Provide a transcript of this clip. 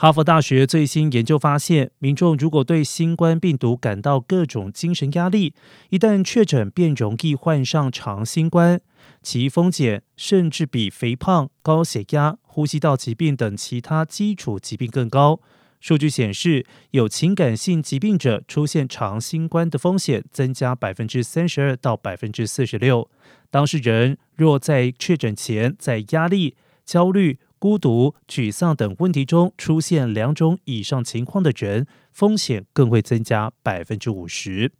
哈佛大学最新研究发现，民众如果对新冠病毒感到各种精神压力，一旦确诊便容易患上长新冠，其风险甚至比肥胖、高血压、呼吸道疾病等其他基础疾病更高。数据显示，有情感性疾病者出现长新冠的风险增加百分之三十二到百分之四十六。当事人若在确诊前在压力、焦虑。孤独、沮丧等问题中出现两种以上情况的人，风险更会增加百分之五十。